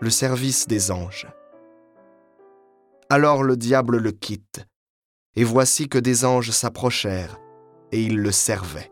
le service des anges. Alors le diable le quitte, et voici que des anges s'approchèrent, et ils le servaient.